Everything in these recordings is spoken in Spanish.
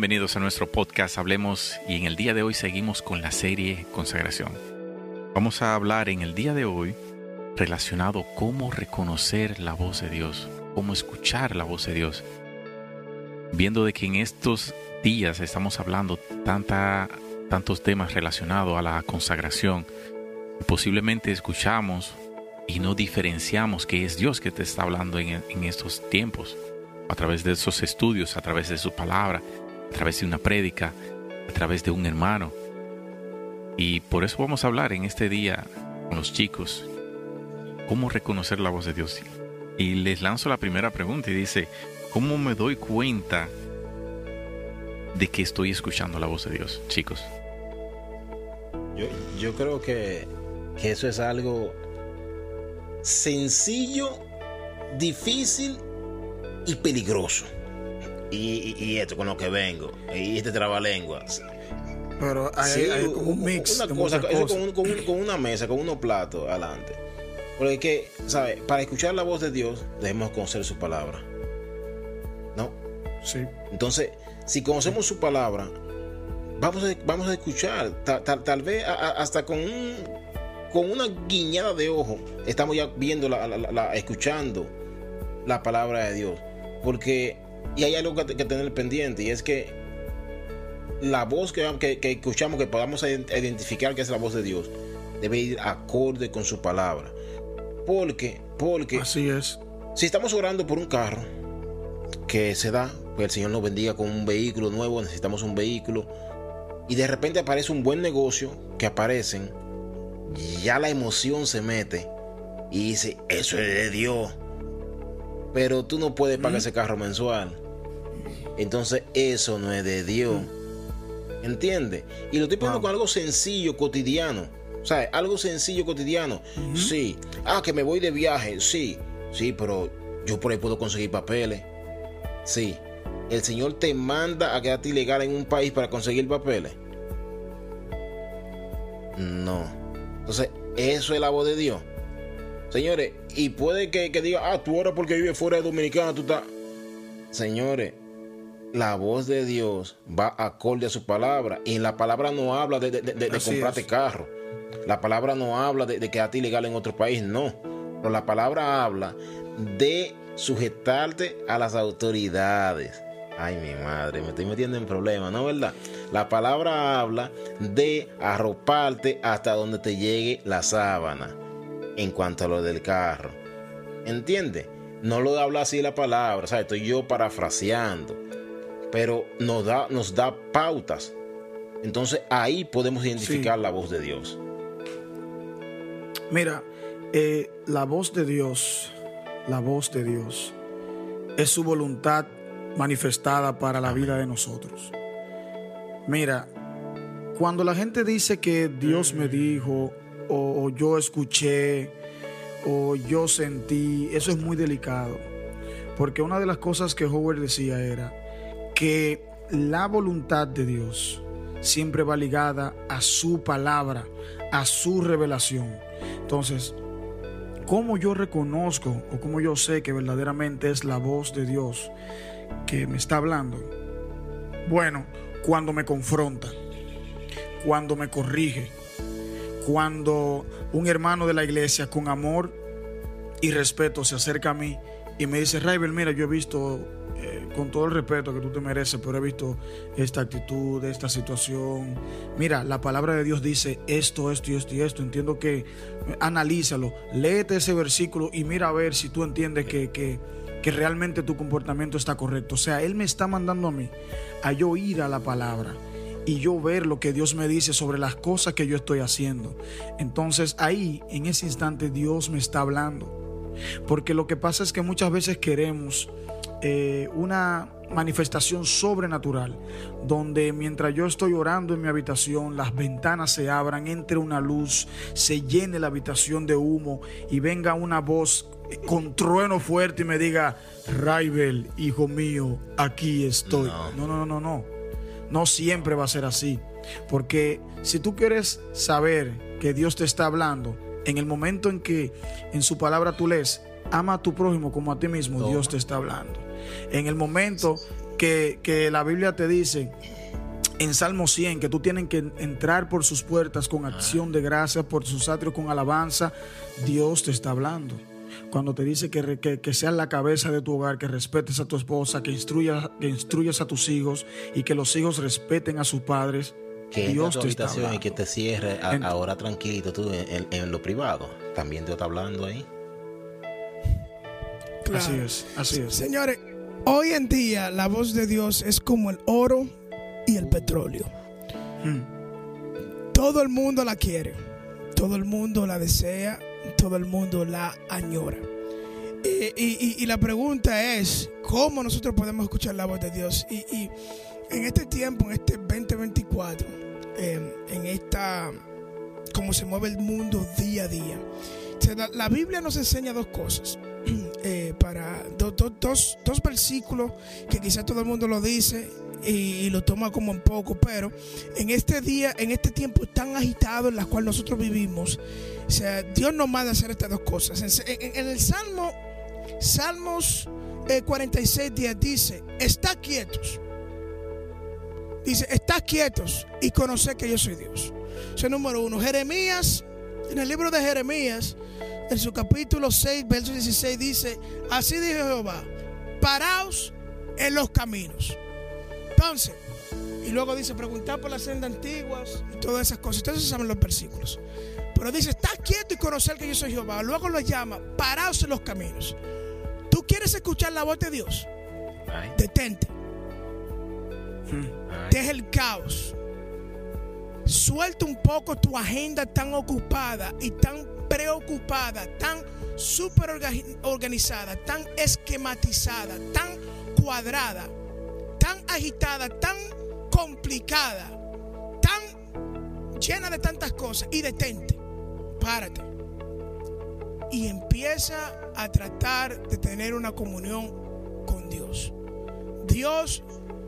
Bienvenidos a nuestro podcast Hablemos y en el día de hoy seguimos con la serie Consagración. Vamos a hablar en el día de hoy relacionado cómo reconocer la voz de Dios, cómo escuchar la voz de Dios. Viendo de que en estos días estamos hablando tanta, tantos temas relacionados a la consagración, posiblemente escuchamos y no diferenciamos que es Dios que te está hablando en, en estos tiempos, a través de esos estudios, a través de su palabra, a través de una prédica, a través de un hermano. Y por eso vamos a hablar en este día con los chicos, cómo reconocer la voz de Dios. Y les lanzo la primera pregunta y dice, ¿cómo me doy cuenta de que estoy escuchando la voz de Dios, chicos? Yo, yo creo que, que eso es algo sencillo, difícil y peligroso. Y, esto con lo que vengo, y este trabalenguas. Pero hay, Sí, hay como un mix Una de cosa, eso con, un- con un- con una mesa, con unos platos adelante. Porque es que, ¿sabes? Para escuchar la voz de Dios, debemos conocer su palabra. ¿No? Sí. Entonces, si conocemos su palabra, vamos a, vamos a escuchar. Ta- ta- Tal, vez a- a- hasta con un, con una guiñada de ojo, estamos ya viendo, la, la- la- la- escuchando la palabra de Dios. Porque, y hay algo que, que tener pendiente, y es que la voz que, que- que escuchamos, que podamos ident- identificar que es la voz de Dios, debe ir acorde con su palabra. Porque, porque Así es. si estamos orando por un carro que se da, que el Señor nos bendiga con un vehículo nuevo, necesitamos un vehículo, y de repente aparece un buen negocio que aparecen, ya la emoción se mete y dice, eso es de Dios. Pero tú no puedes pagar ese carro mensual. Entonces eso no es de Dios. ¿Entiendes? Y lo estoy poniendo Wow. con algo sencillo, cotidiano. O sea, algo sencillo, cotidiano. Sí. Ah, que me voy de viaje. Sí. Sí, pero yo por ahí puedo conseguir papeles. Sí. El Señor te manda a quedarte ilegal en un país para conseguir papeles. No. Entonces, eso es la voz de Dios. Señores, y puede que, que diga, ah, tú ahora porque vives fuera de Dominicana, tú estás. Señores, la voz de Dios va acorde a su palabra. Y la palabra no habla de, de- de- comprarte es. carro. La palabra no habla de, de quedarte ilegal en otro país, no. Pero la palabra habla de sujetarte a las autoridades. Ay, mi madre, me estoy metiendo en problemas, ¿no verdad? La palabra habla de arroparte hasta donde te llegue la sábana. En cuanto a lo del carro. ¿Entiendes? No lo habla así la palabra, o sea, estoy yo parafraseando. Pero nos da, nos da pautas. Entonces ahí podemos identificar la voz de Dios. Mira, eh, la voz de Dios, la voz de Dios, es su voluntad manifestada para la vida de nosotros. Mira, cuando la gente dice que Dios me dijo, o, yo escuché, o yo sentí, eso es muy delicado. Porque una de las cosas que Howard decía era que la voluntad de Dios siempre va ligada a su palabra, a su revelación. Entonces, ¿cómo yo reconozco o cómo yo sé que verdaderamente es la voz de Dios que me está hablando? Bueno, cuando me confronta, cuando me corrige, cuando un hermano de la iglesia con amor y respeto se acerca a mí y me dice, Raibel, mira, yo he visto, eh, con todo el respeto que tú te mereces, pero he visto esta actitud, esta situación. Mira, la palabra de Dios dice esto, esto y esto y esto. Entiendo que analízalo, léete ese versículo y mira a ver si tú entiendes que, que, que realmente tu comportamiento está correcto. O sea, Él me está mandando a mí a yo ir a la palabra y yo ver lo que Dios me dice sobre las cosas que yo estoy haciendo. Entonces ahí, en ese instante, Dios me está hablando. Porque lo que pasa es que muchas veces queremos eh, una manifestación sobrenatural, donde mientras yo estoy orando en mi habitación, las ventanas se abran, entre una luz, se llene la habitación de humo y venga una voz con trueno fuerte y me diga, Raibel, hijo mío, aquí estoy. No. No, no, no, no, no. Siempre va a ser así. Porque si tú quieres saber que Dios te está hablando, en el momento en que en su palabra tú lees, ama a tu prójimo como a ti mismo, Toma. Dios te está hablando. En el momento que, que la Biblia te dice en Salmo 100 que tú tienes que entrar por sus puertas con acción de gracia, por sus atrios con alabanza, Dios te está hablando. Cuando te dice que, que, que, seas la cabeza de tu hogar, que respetes a tu esposa, que instruyas, que instruyas a tus hijos y que los hijos respeten a sus padres, que Dios te está hablando. y que te cierre a, ahora tranquilito tú en, en, en, lo privado. También Dios está hablando ahí. Claro. Así es, así es. Señores, hoy en día la voz de Dios es como el oro y el petróleo. Hmm. Todo el mundo la quiere, todo el mundo la desea, todo el mundo la añora. Y, y, la pregunta es, ¿cómo nosotros podemos escuchar la voz de Dios? Y, y en este tiempo, en este 2024, eh, en esta, cómo se mueve el mundo día a día, la Biblia nos enseña dos cosas. Eh, para do, do, dos, dos versículos que quizás todo el mundo lo dice y, lo toma como un poco, pero en este día, en este tiempo tan agitado en el cual nosotros vivimos, o sea, Dios nos manda hacer estas dos cosas. En, el Salmo, Salmos eh, 46 días dice, está quietos. Dice, está quietos y conocer que yo soy Dios. Eso es número uno. Jeremías, en el libro de Jeremías, en su capítulo 6, verso 16, dice, así dijo Jehová, paraos en los caminos. Entonces, y luego dice, preguntar por las sendas antiguas y todas esas cosas. Ustedes saben los versículos. Pero dice, está quieto y conocer que yo soy Jehová. Luego lo llama, paraos en los caminos. ¿Tú quieres escuchar la voz de Dios? Ay. Detente. Ay. Deja el caos. Suelta un poco tu agenda tan ocupada y tan preocupada, tan súper organizada, tan esquematizada, tan cuadrada, tan agitada, tan complicada, tan llena de tantas cosas. Y detente, párate. Y empieza a tratar de tener una comunión con Dios. Dios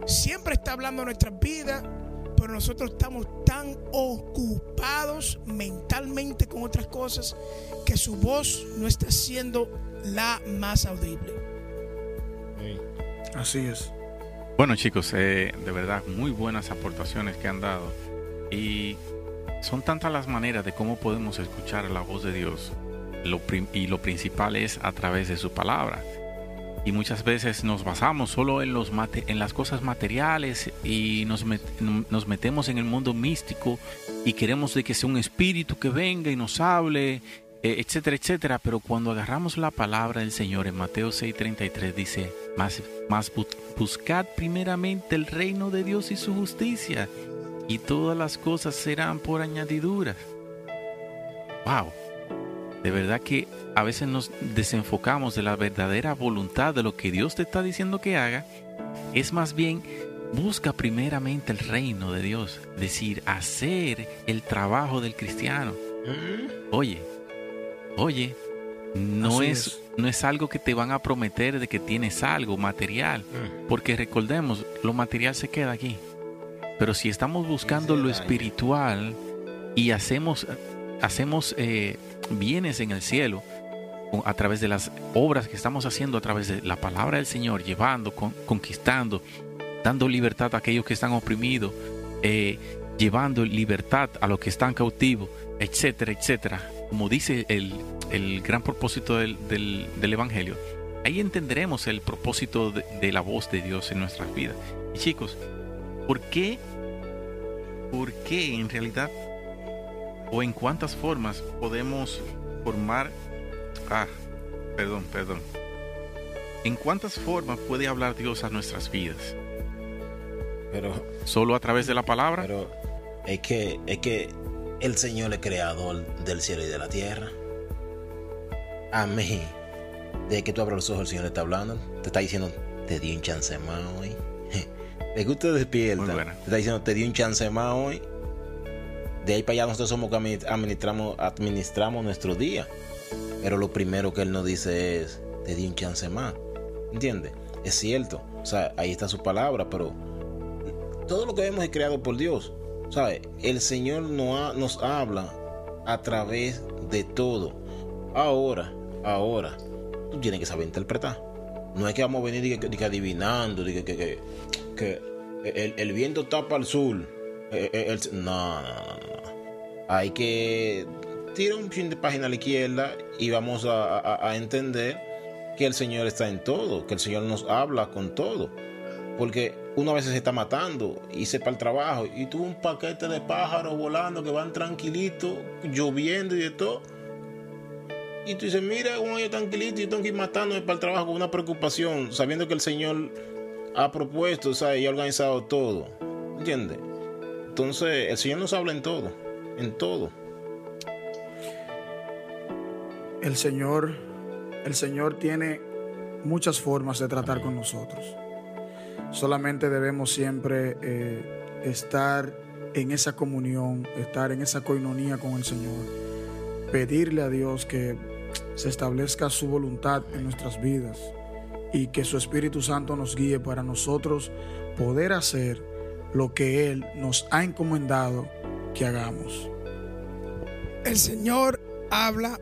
siempre está hablando en nuestras vidas, pero nosotros estamos tan ocupados mentalmente con otras cosas que su voz no está siendo la más audible. Así es. Bueno chicos, eh, de verdad muy buenas aportaciones que han dado y son tantas las maneras de cómo podemos escuchar la voz de Dios lo y lo principal es a través de su palabra y muchas veces nos basamos solo en, los en las cosas materiales y nos, met nos metemos en el mundo místico y queremos de que sea un espíritu que venga y nos hable, eh, etcétera, etcétera. Pero cuando agarramos la palabra del Señor en Mateo 6:33 dice, más, más buscad primeramente el reino de Dios y su justicia y todas las cosas serán por añadiduras. ¡Wow! De verdad que a veces nos desenfocamos de la verdadera voluntad de lo que Dios te está diciendo que haga. Es más bien, busca primeramente el reino de Dios. Es decir, hacer el trabajo del cristiano. Oye, oye, no es, es, no es algo que te van a prometer de que tienes algo material. Porque recordemos, lo material se queda aquí. Pero si estamos buscando lo espiritual y hacemos, hacemos eh, bienes en el cielo a través de las obras que estamos haciendo, a través de la palabra del Señor, llevando, con, conquistando, dando libertad a aquellos que están oprimidos, eh, llevando libertad a los que están cautivos, etcétera, etcétera. Como dice el, el gran propósito del, del, Evangelio, ahí entenderemos el propósito de, de, la voz de Dios en nuestras vidas. Y chicos, ¿por qué? ¿Por qué en realidad o en cuántas formas podemos formar... Ah, perdón, perdón. ¿En cuántas formas puede hablar Dios a nuestras vidas? Pero... ¿Solo a través de la palabra? Pero es que, es que el Señor es creador del cielo y de la tierra. A mí, de que tú abras los ojos, el Señor está hablando. Te está diciendo, te di un chance más hoy. Que usted despierta, te está diciendo, te di un chance más hoy de ahí para allá nosotros somos que administramos, administramos nuestro día. Pero lo primero que él nos dice es, te di un chance más. ¿Entiendes? Es cierto. O sea, ahí está su palabra, pero todo lo que vemos es creado por Dios. ¿Sabes? El Señor no ha, nos habla a través de todo. Ahora, ahora, tú tienes que saber interpretar. No es que vamos a venir y que, adivinando, que, que, el, el, viento tapa al sur. El, el, no, no, no, no. Hay que tirar un chin de página a la izquierda y vamos a, entender que el Señor está en todo, que el Señor nos habla con todo. Porque uno a veces se está matando y se para el trabajo y tú un paquete de pájaros volando que van tranquilitos, lloviendo y de todo. Y tú dices, mira, uno yo tranquilito y tengo que ir matándome para el trabajo con una preocupación, sabiendo que el Señor ha propuesto sea, y ha organizado todo. ¿Entiendes? Entonces, el Señor nos habla en todo, en todo. El Señor, el Señor tiene muchas formas de tratar con nosotros. Solamente debemos siempre eh, estar en esa comunión, estar en esa coinonía con el Señor, pedirle a Dios que se establezca su voluntad en nuestras vidas y que su Espíritu Santo nos guíe para nosotros poder hacer lo que Él nos ha encomendado que hagamos. El Señor habla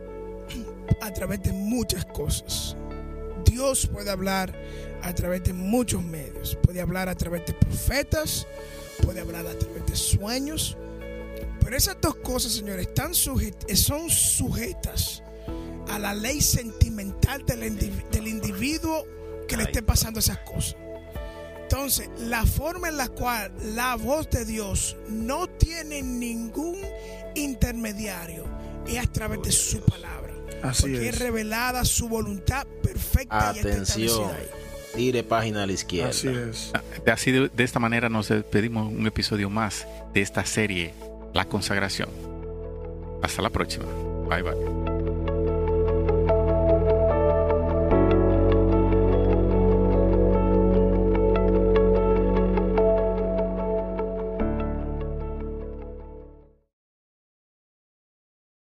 a través de muchas cosas. Dios puede hablar a través de muchos medios. Puede hablar a través de profetas, puede hablar a través de sueños. Pero esas dos cosas, señores, están sujet son sujetas a la ley sentimental del, indiv del individuo que le esté pasando esas cosas. Entonces, la forma en la cual la voz de Dios no tiene ningún intermediario es a través de su palabra. Así porque es. es revelada su voluntad perfecta y está Atención. ahí. Tire página a la izquierda. Así es. Así de, de esta manera nos despedimos un episodio más de esta serie, La Consagración. Hasta la próxima. Bye bye.